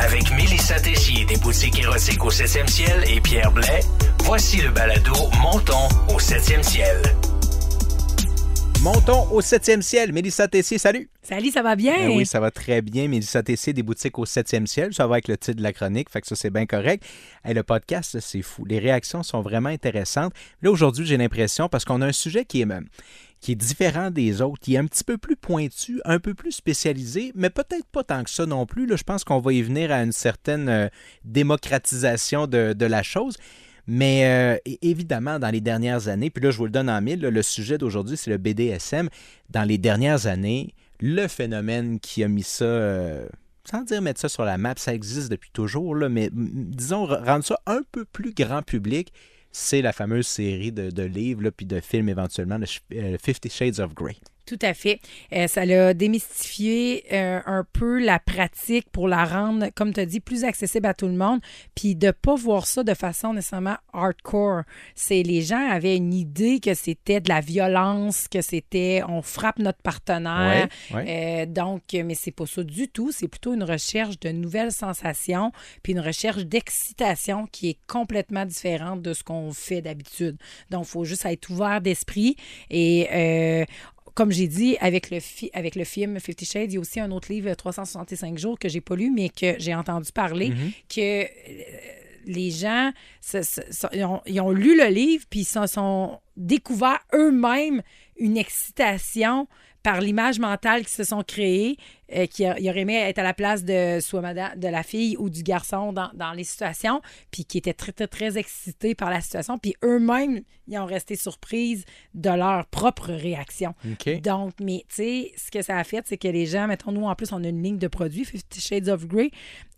Avec Mélissa Tessier des boutiques érotiques au 7e ciel et Pierre Blais, voici le balado Montons au 7e ciel. Montons au 7e ciel. Mélissa Tessier, salut. Salut, ça va bien? Ben oui, ça va très bien. Mélissa Tessier, des boutiques au 7e ciel. Ça va avec le titre de la chronique, fait que ça, c'est bien correct. Et le podcast, c'est fou. Les réactions sont vraiment intéressantes. Là, aujourd'hui, j'ai l'impression, parce qu'on a un sujet qui est même qui est différent des autres, qui est un petit peu plus pointu, un peu plus spécialisé, mais peut-être pas tant que ça non plus. Là, je pense qu'on va y venir à une certaine euh, démocratisation de, la chose. Mais euh, évidemment, dans les dernières années, puis là, je vous le donne en mille, le sujet d'aujourd'hui, c'est le BDSM. Dans les dernières années, le phénomène qui a mis ça, euh, sans dire mettre ça sur la map, ça existe depuis toujours, mais disons, rendre ça un peu plus grand public, c'est la fameuse série de, de livres, puis de films éventuellement, le Fifty Shades of Grey. Tout à fait. Euh, ça l'a démystifié euh, un peu la pratique pour la rendre, comme tu as dit, plus accessible à tout le monde, puis de pas voir ça de façon nécessairement hardcore. C'est les gens avaient une idée que c'était de la violence, que c'était on frappe notre partenaire. Euh, donc, mais c'est pas ça du tout. C'est plutôt une recherche de nouvelles sensations, puis une recherche d'excitation qui est complètement différente de ce qu'on fait d'habitude. Donc, il faut juste être ouvert d'esprit et comme j'ai dit, avec le, avec le film Fifty Shades, il y a aussi un autre livre, 365 jours, que j'ai pas lu, mais que j'ai entendu parler, mm-hmm. que euh, les gens ils, ont, lu le livre, puis ils sont découverts eux-mêmes une excitation par l'image mentale qu'ils se sont créées, euh, qui aurait aimé être à la place de soit madame, de la fille ou du garçon dans, dans, les situations, puis qui étaient très, très, très excités par la situation, puis eux-mêmes, ils ont resté surprises de leur propre réaction. Donc, mais tu sais, ce que ça a fait, c'est que les gens, mettons, nous, en plus, on a une ligne de produits, Fifty Shades of Grey,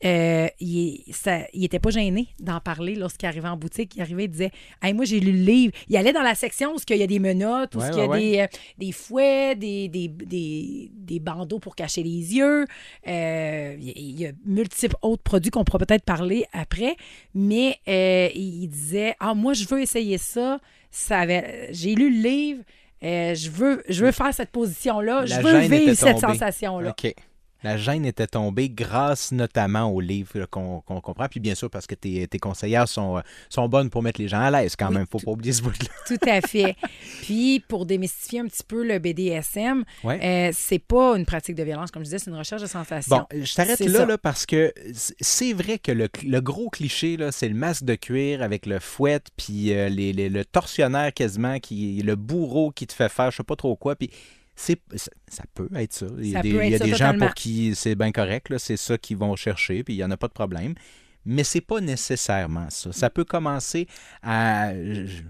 euh, il, ça, il était pas gêné d'en parler lorsqu'il arrivait en boutique. Il arrivait, il disait hey, Moi, j'ai lu le livre. Il allait dans la section où il y a des menottes, où il y a des, euh, des, fouets, des, des, des, des bandeaux pour cacher les yeux. Euh, il y a multiples autres produits qu'on pourra peut-être parler après. Mais euh, il disait Ah, moi, je veux essayer ça. ça J'ai lu le livre. Je, veux, je veux faire cette position-là. Je veux vivre cette sensation-là. La gêne était tombée grâce notamment au livre qu'on comprend. Puis bien sûr, parce que tes, tes conseillères sont, sont bonnes pour mettre les gens à l'aise quand même. Il ne faut pas oublier ce bout-là. Tout à fait. Puis pour démystifier un petit peu le BDSM, euh, c'est pas une pratique de violence, comme je disais, c'est une recherche de sensation. Bon, je t'arrête là, là, parce que c'est vrai que le, le gros cliché, c'est le masque de cuir avec le fouet, puis euh, les, le torsionnaire quasiment, qui le bourreau qui te fait faire je sais pas trop quoi. Puis ça peut être ça. Il y a des, gens pour qui c'est bien correct, c'est ça qu'ils vont chercher, puis il n'y en a pas de problème. Mais c'est pas nécessairement ça. Ça peut commencer à,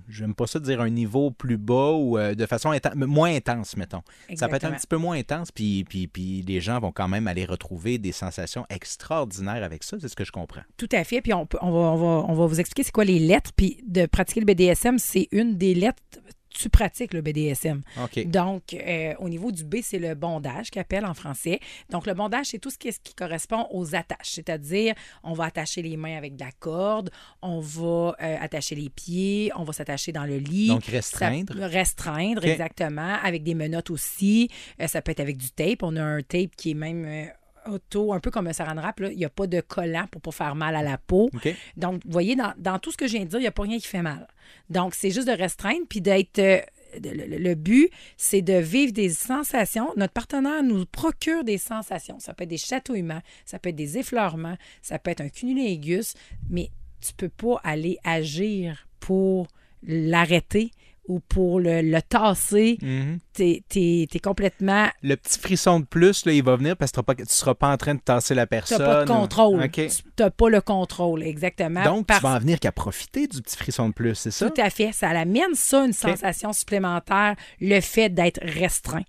j'aime pas ça dire un niveau plus bas ou euh, de façon moins intense, mettons. Ça peut être un petit peu moins intense, puis, puis, puis les gens vont quand même aller retrouver des sensations extraordinaires avec ça, c'est ce que je comprends. Tout à fait, puis on, on, va, on, va, on va vous expliquer c'est quoi les lettres, puis de pratiquer le BDSM, c'est une des lettres tu pratiques le BDSM. Donc, euh, au niveau du B, c'est le bondage qu'appelle en français. Donc, le bondage, c'est tout ce qui, qui, correspond aux attaches. C'est-à-dire, on va attacher les mains avec de la corde, on va euh, attacher les pieds, on va s'attacher dans le lit. Donc, restreindre. restreindre, exactement. Avec des menottes aussi. Euh, ça peut être avec du tape. On a un tape qui est même auto, un peu comme un saran wrap, il n'y a pas de collant pour pas faire mal à la peau. Donc, vous voyez, dans, tout ce que je viens de dire, il n'y a pas rien qui fait mal. Donc, c'est juste de restreindre puis d'être. Euh, le, but, c'est de vivre des sensations. Notre partenaire nous procure des sensations. Ça peut être des chatouillements, ça peut être des effleurements, ça peut être un cunnilingus, mais tu peux pas aller agir pour l'arrêter ou pour le, tasser, mm t'es complètement... Le petit frisson de plus, là, il va venir parce que tu ne seras pas en train de tasser la personne. Tu pas de contrôle. Tu n'as pas le contrôle, exactement. Donc, tu vas en venir qu'à profiter du petit frisson de plus, c'est ça? Tout à fait. Ça amène ça, une sensation supplémentaire, le fait d'être restreint.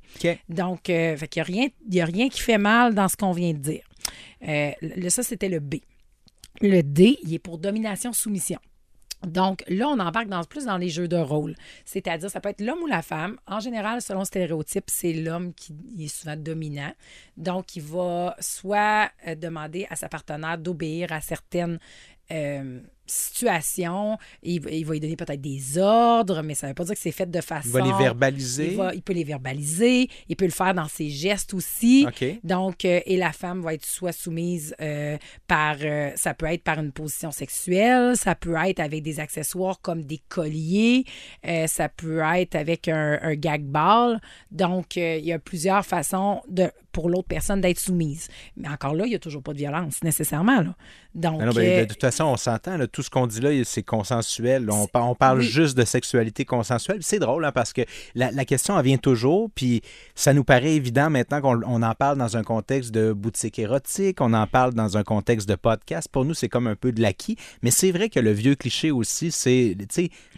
Donc, euh, il n'y a, rien qui fait mal dans ce qu'on vient de dire. Euh, ça, c'était le B. Le D, il est pour domination-soumission. Donc là, on embarque dans, plus dans les jeux de rôle. C'est-à-dire, ça peut être l'homme ou la femme. En général, selon le stéréotype, c'est l'homme qui est souvent dominant. Donc, il va soit euh, demander à sa partenaire d'obéir à certaines euh, situation. Il, va- il va lui donner peut-être des ordres, mais ça ne veut pas dire que c'est fait de façon. Il va les verbaliser. Il, va- il peut les verbaliser. Il peut le faire dans ses gestes aussi. OK. Donc, euh, et la femme va être soit soumise euh, par, euh, ça peut être par une position sexuelle, ça peut être avec des accessoires comme des colliers, ça peut être avec un, un gag ball. Donc, il y a plusieurs façons de, pour l'autre personne d'être soumise. Mais encore là, il n'y a toujours pas de violence nécessairement. Là. Donc, Non, non, ben, euh, de toute façon, on s'entend. Tout ce qu'on dit là, c'est consensuel. On, par- on parle oui. juste de sexualité consensuelle. C'est drôle hein, parce que la, la question, elle vient toujours. Puis ça nous paraît évident maintenant qu'on on en parle dans un contexte de boutique érotique, on en parle dans un contexte de podcast. Pour nous, c'est comme un peu de l'acquis. Mais c'est vrai que le vieux cliché aussi, c'est,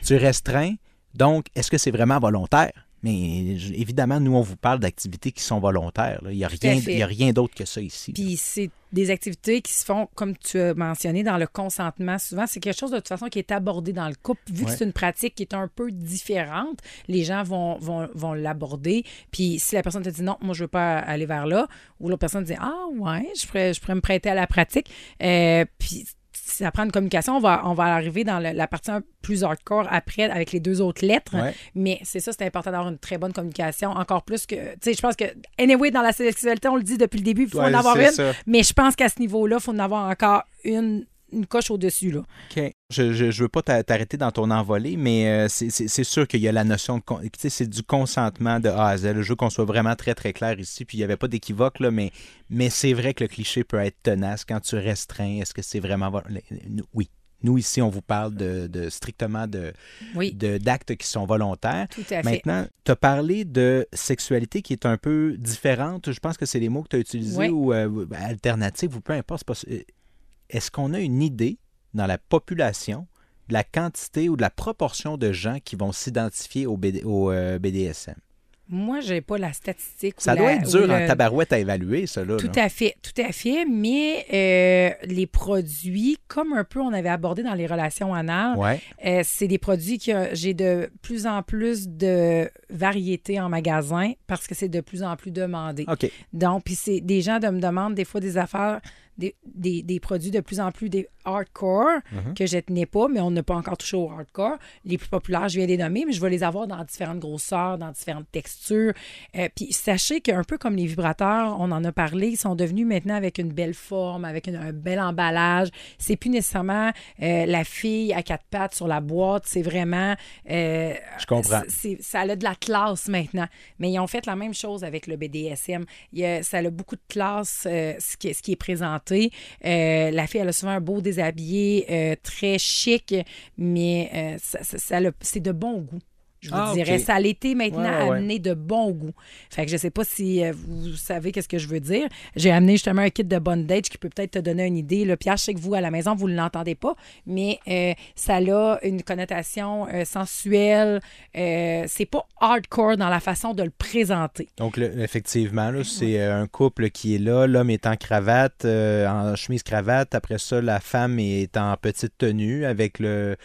tu restreins. Donc, est-ce que c'est vraiment volontaire? Mais évidemment, nous, on vous parle d'activités qui sont volontaires. là. Il n'y a rien, fait. il y a rien d'autre que ça ici. Puis c'est des activités qui se font, comme tu as mentionné, dans le consentement. Souvent, c'est quelque chose de toute façon qui est abordé dans le couple. Vu que c'est une pratique qui est un peu différente, les gens vont, vont, vont l'aborder. Puis si la personne te dit non, moi, je veux pas aller vers là, ou l'autre personne dit ah ouais, je pourrais, je pourrais me prêter à la pratique. Euh, puis ça prend une communication. On va, on va arriver dans le- la partie un peu plus hardcore après avec les deux autres lettres. Ouais. Mais c'est ça, c'est important d'avoir une très bonne communication. Encore plus que, tu sais, je pense que, anyway, dans la sexualité, on le dit depuis le début, il faut Ouais, en avoir une. ça. Mais je pense qu'à ce niveau-là, il faut en avoir encore une, une coche au-dessus. Là. OK. Je ne veux pas t'a- t'arrêter dans ton envolée, mais euh, c'est- c'est c'est sûr qu'il y a la notion de... tu sais, C'est du consentement de A à Z. Je veux qu'on soit vraiment très, très clair ici. Puis il n'y avait pas d'équivoque, là, mais, mais c'est vrai que le cliché peut être tenace quand tu restreins. Est-ce que c'est vraiment... Oui. Nous, ici, on vous parle de, de strictement de Oui, de- d'actes qui sont volontaires. tout à fait. Maintenant, tu as parlé de sexualité qui est un peu différente. Je pense que c'est les mots que tu as utilisés Oui. ou euh, alternative ou peu importe. c'est pas. Euh, Est-ce qu'on a une idée dans la population de la quantité ou de la proportion de gens qui vont s'identifier au, BD au, euh, BDSM? Moi, je n'ai pas la statistique. Ça doit la- être dur le- en tabarouette à évaluer, ça. Là, Tout là. à fait, tout à fait. Mais euh, les produits, comme un peu on avait abordé dans les relations anales, Ouais. Euh, c'est des produits que j'ai de plus en plus de variétés en magasin parce que c'est de plus en plus demandé. OK. Donc, puis c'est des gens de me demandent des fois des affaires, des, des- des produits de plus en plus des hardcore Mhm. que je tenais pas, mais on n'a pas encore touché au hardcore. Les plus populaires, je viens les nommer, mais je vais les avoir dans différentes grosseurs, dans différentes textures. Euh, puis sachez qu'un peu comme les vibrateurs, on en a parlé, ils sont devenus maintenant avec une belle forme, avec une- un bel emballage. C'est plus nécessairement euh, la fille à quatre pattes sur la boîte, c'est vraiment euh, Je comprends. ça a de la classe maintenant. Mais ils ont fait la même chose avec le BDSM. Il ça a beaucoup de classe, ce, qui, ce qui est présenté. Euh, la fille, elle a souvent un beau déshabillé, euh, très chic, mais euh, c'est de bon goût. Je vous Ah, dirais, ça a été maintenant Ouais, ouais, ouais. amené de bon goût. Fait que je sais pas si euh, vous savez qu'est-ce que je veux dire. J'ai amené justement un kit de bondage qui peut peut-être te donner une idée. Le Pierre, je sais que vous, à la maison, vous ne l'entendez pas, mais euh, ça a une connotation euh, sensuelle. Euh, c'est pas hardcore dans la façon de le présenter. Donc, le- effectivement, là, c'est un couple qui est là. L'homme est en cravate, en chemise-cravate. Après ça, la femme est en petite tenue avec le...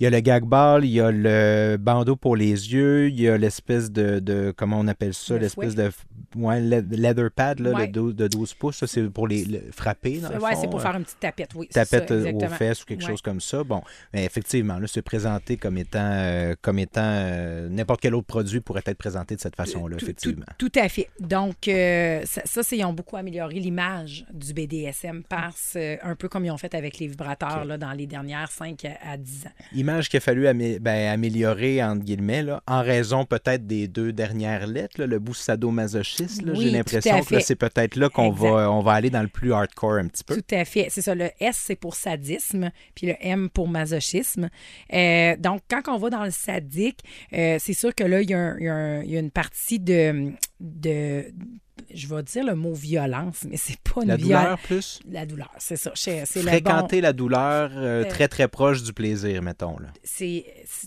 Il y a le gag ball, il y a le bandeau pour les yeux, il y a l'espèce de, de- Comment on appelle ça? Le L'espèce de... Ouais, le- leather pad, là, Ouais. le dou- de 12 pouces. Ça, c'est pour les le- frapper, dans le Ouais, c'est pour euh, faire une petite tapette, oui. tapette ça, euh, aux fesses ou quelque chose comme ça. Bon, mais effectivement, là, c'est présenté comme étant, euh, comme étant euh, n'importe quel autre produit pourrait être présenté de cette façon-là, effectivement. Tout, tout à fait. Donc, euh, ça, ça, c'est, ils ont beaucoup amélioré l'image du BDSM parce, euh, un peu comme ils ont fait avec les vibrateurs là, dans les dernières 5 à, à 10 ans. Image qu'il a fallu amé- ben, améliorer, entre guillemets, là, en raison peut-être des deux dernières lettres, là, le bout sadomasochiste. Oui, J'ai l'impression que c'est peut-être là qu'on va, on va aller dans le plus hardcore un petit peu. Tout à fait. C'est ça. Le S, c'est pour sadisme, puis le M pour masochisme. Euh, donc, quand on va dans le sadique, euh, c'est sûr que là, y, y il y a une partie de, de. Je vais dire le mot violence, mais c'est pas une La douleur plus? La douleur, c'est ça. C'est c'est le bon- Fréquenter la douleur euh, Euh, très très proche du plaisir, mettons. Là. c'est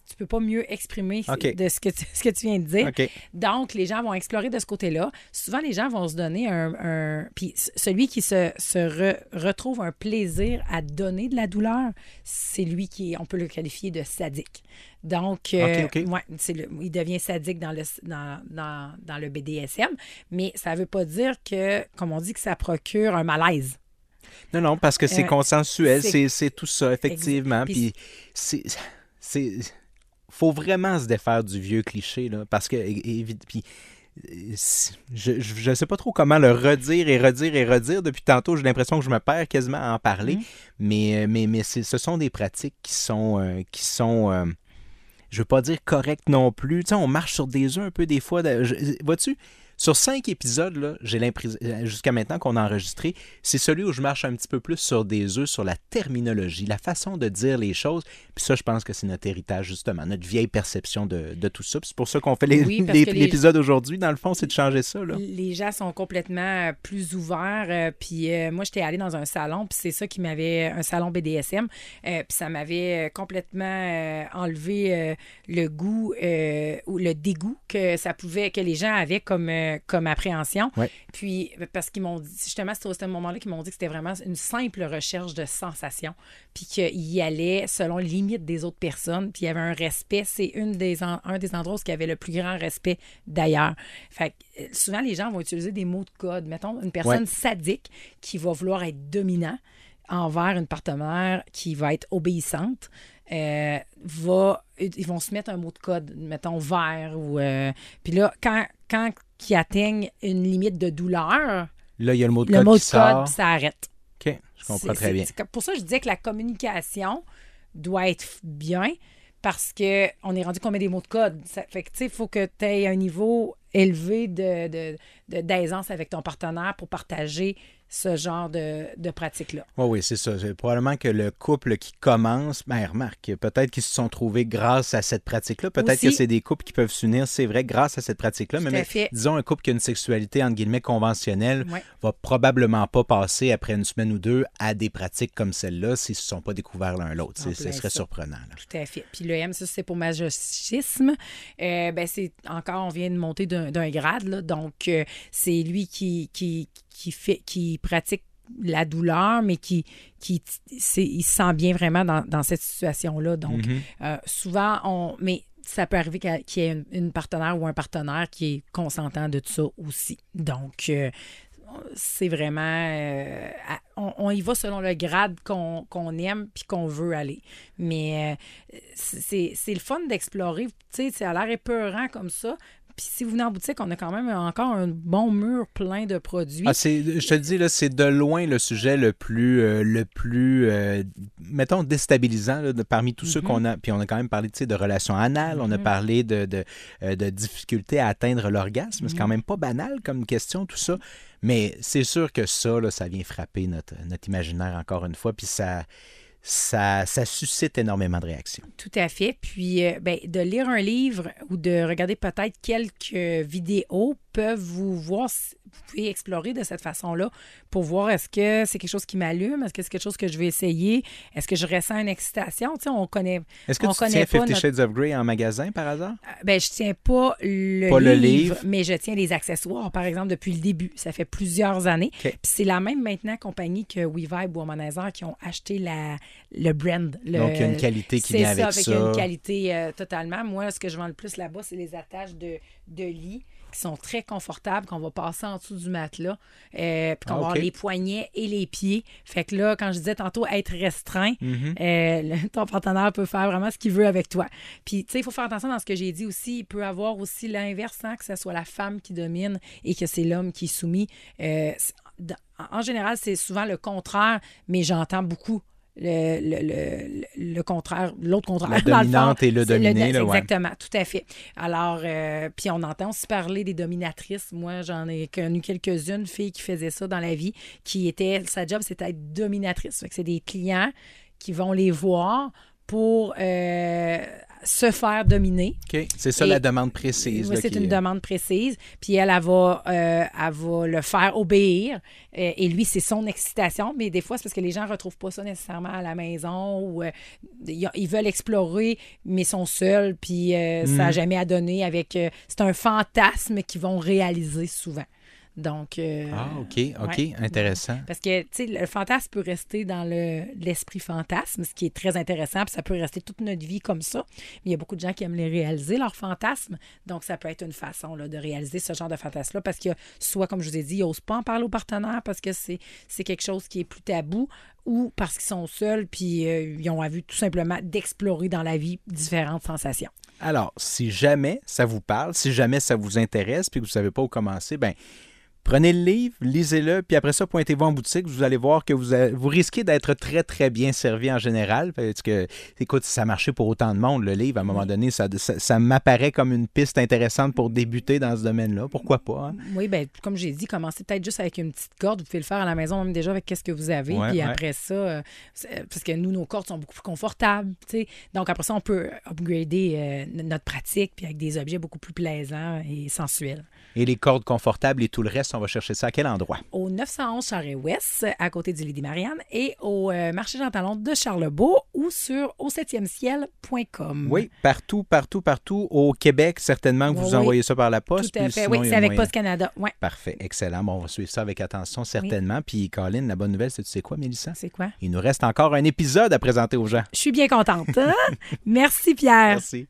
tu peux pas mieux exprimer de ce que, tu, ce que tu viens de dire. Donc, les gens vont explorer de ce côté-là. Souvent, les gens vont se donner un... un- puis celui qui se, se re- retrouve un plaisir à donner de la douleur, c'est lui qui, on peut le qualifier de sadique. Donc, euh, ouais, le- il devient sadique dans le, dans, dans, dans le BDSM, mais ça veut pas dire que, comme on dit, que ça procure un malaise. Non, non, parce que c'est Euh, consensuel, c'est- tout ça, effectivement. Puis- c'est. faut vraiment se défaire du vieux cliché, là, parce que. et- et- puis, euh, je ne sais pas trop comment le redire et redire et redire. Depuis tantôt, j'ai l'impression que je me perds quasiment à en parler. Mhm. Mais, mais, ce sont des pratiques qui sont. euh, qui sont euh, je veux pas dire correctes non plus. Tu sais, on marche sur des œufs un peu des fois. Vois-tu? Sur cinq épisodes, j'ai l'impression, jusqu'à maintenant qu'on a enregistré, c'est celui où je marche un petit peu plus sur des œufs, sur la terminologie, la façon de dire les choses. Puis ça, je pense que c'est notre héritage, justement, notre vieille perception de, de tout ça. Puis c'est pour ça qu'on fait les- Oui, l'épisode aujourd'hui. Dans le fond, c'est de changer ça. Là. Les gens sont complètement euh, plus ouverts. euh, puis euh, moi, j'étais allée dans un salon, puis c'est ça qui m'avait. Un salon BDSM. euh, puis ça m'avait euh, complètement euh, enlevé euh, le goût euh, ou le dégoût que ça pouvait, que les gens avaient comme, euh, comme appréhension. Ouais. Puis parce qu'ils m'ont dit, justement, c'était au ce moment-là qu'ils m'ont dit que c'était vraiment une simple recherche de sensations. Puis qu'ils y allaient selon les limites des autres personnes. Puis il y avait un respect. C'est une des en- un des endroits où il y avait le plus grand respect d'ailleurs. Fait que, euh, souvent, les gens vont utiliser des mots de code. Mettons, une personne Ouais. sadique qui va vouloir être dominant envers une partenaire qui va être obéissante, euh, va, ils vont se mettre un mot de code, mettons vert ou. euh, puis là, quand, quand ils atteignent une limite de douleur, Là, il y a le mot de le code mot de qui code, sort. puis ça arrête. OK, je comprends très bien. pour ça, je disais que la communication doit être bien parce que on est rendu qu'on met des mots de code. Ça fait que, tu sais, il faut que tu aies un niveau élevé de, de- de- d'aisance avec ton partenaire pour partager ce genre de, de pratique-là. Oui, oui, c'est ça. C'est probablement que le couple qui commence, ben remarque, peut-être qu'ils se sont trouvés grâce à cette pratique-là. Peut-être que c'est des couples qui peuvent s'unir, c'est vrai, grâce à cette pratique-là. Mais, mais disons, un couple qui a une sexualité, entre guillemets, conventionnelle, Ouais. va probablement pas passer après une semaine ou deux à des pratiques comme celle-là s'ils ne se sont pas découverts l'un l'autre. Ce serait ça. surprenant. là. Tout à fait. Puis le M, ça, c'est pour masochisme. Euh, ben, c'est encore, on vient de monter d'un, d'un grade, là. Donc, euh, c'est lui qui, qui, qui, fait, qui pratique la douleur, mais qui, qui c'est, il se sent bien vraiment dans, dans cette situation-là. Donc, Mhm. euh, souvent, on. Mais ça peut arriver qu'il y ait une, une partenaire ou un partenaire qui est consentant de tout ça aussi. Donc, euh, c'est vraiment. euh, on, on y va selon le grade qu'on aime puis qu'on veut aller. Mais euh, c'est c'est le fun d'explorer. Tu sais, ça a l'air épeurant comme ça. Puis si vous venez en boutique, on a quand même encore un bon mur plein de produits. Ah, je te le dis, là, c'est de loin le sujet le plus, euh, le plus euh, mettons, déstabilisant là, de- parmi tous ceux Mhm. qu'on a. Puis on a quand même parlé de relations anales, on a Mhm. parlé de, de, euh, de difficultés à atteindre l'orgasme. C'est quand même pas banal comme question, tout ça. Mais c'est sûr que ça, là, ça vient frapper notre, notre imaginaire encore une fois. Puis ça, ça, suscite énormément de réactions. Tout à fait. Puis, euh, ben, de lire un livre ou de regarder peut-être quelques vidéos peuvent vous voir, vous pouvez explorer de cette façon-là pour voir est-ce que c'est quelque chose qui m'allume, est-ce que c'est quelque chose que je vais essayer, est-ce que je ressens une excitation. Tu sais, on connaît. Est-ce que On tu connaît tiens Fifty notre- Shades of Grey en magasin par hasard? euh, Ben, je tiens pas le, Pas le livre, livre. mais je tiens les accessoires, par exemple, depuis le début. Ça fait plusieurs années. Puis c'est la même maintenant compagnie que WeVibe ou Womanizer qui ont acheté la, le brand. Le, Donc, il y a une qualité qui c'est vient ça, avec ça. qu'il y a une qualité euh, totalement. Moi, ce que je vends le plus là-bas, c'est les attaches de, de lit qui sont très confortables, qu'on va passer en dessous du matelas, euh, puis qu'on Ah, va avoir OK. les poignets et les pieds. Fait que là, quand je disais tantôt être restreint, Mhm. euh, le- ton partenaire peut faire vraiment ce qu'il veut avec toi. Puis, tu sais, il faut faire attention dans ce que j'ai dit aussi. Il peut avoir aussi l'inverse, hein, que ce soit la femme qui domine et que c'est l'homme qui est soumis. Euh, en général, c'est souvent le contraire, mais j'entends beaucoup le, le, le- le contraire, l'autre contraire. La fond. dominante et le dominé, là, ouais. Exactement, tout à fait. Alors, euh, puis on entend aussi parler des dominatrices. Moi, j'en ai connu quelques-unes, filles qui faisaient ça dans la vie, qui étaient, sa job, c'était être dominatrice. C'est des clients qui vont les voir pour euh, se faire dominer. OK. C'est ça Et- la demande précise. Oui, c'est une est- demande précise. Puis elle, elle va, euh, elle va le faire obéir. Et lui, c'est son excitation. Mais des fois, c'est parce que les gens ne retrouvent pas ça nécessairement à la maison ou euh, ils veulent explorer, mais sont seuls. Puis euh, ça n'a Mhm. jamais à donner avec. c'est un fantasme qu'ils vont réaliser souvent. Donc. euh, Ah, OK, OK, ouais. intéressant. Parce que, tu sais, le fantasme peut rester dans le- l'esprit fantasme, ce qui est très intéressant, puis ça peut rester toute notre vie comme ça. Mais il y a beaucoup de gens qui aiment les réaliser, leurs fantasmes. Donc, ça peut être une façon là, de réaliser ce genre de fantasme-là, parce que soit, comme je vous ai dit, ils n'osent pas en parler aux partenaires parce que c'est c'est quelque chose qui est plus tabou, ou parce qu'ils sont seuls, puis euh, ils ont envie tout simplement d'explorer dans la vie différentes sensations. Alors, si jamais ça vous parle, si jamais ça vous intéresse, puis que vous ne savez pas où commencer, ben prenez le livre, lisez-le, puis après ça, pointez-vous en boutique. Vous allez voir que vous, vous risquez d'être très, très bien servi en général. Parce que, écoute, si ça marchait pour autant de monde, le livre, à un moment donné, ça, ça, ça m'apparaît comme une piste intéressante pour débuter dans ce domaine-là. Pourquoi pas? hein? Oui, ben comme j'ai dit, commencez peut-être juste avec une petite corde. Vous pouvez le faire à la maison même déjà avec qu'est-ce que vous avez. Ouais, puis ouais. après ça, euh, c'est- parce que nous, nos cordes sont beaucoup plus confortables. tu sais. Donc après ça, on peut upgrader euh, notre pratique puis avec des objets beaucoup plus plaisants et sensuels. Et les cordes confortables et tout le reste, on va chercher ça à quel endroit? Au 911 Charest-Ouest, à côté du Lady Marianne, et au euh, marché Jean Talon de Charlebourg ou sur au 7e ciel.com. Oui, partout, partout, partout. Au Québec, certainement que vous oui. envoyez ça par la poste. Tout à fait. sinon, Oui, c'est avec moyen. Post Canada. Ouais. Parfait, excellent. Bon, on va suivre ça avec attention, certainement. Puis, Colin, la bonne nouvelle, c'est tu sais quoi, Mélissa? C'est quoi? Il nous reste encore un épisode à présenter aux gens. Je suis bien contente. hein? Merci, Pierre. Merci.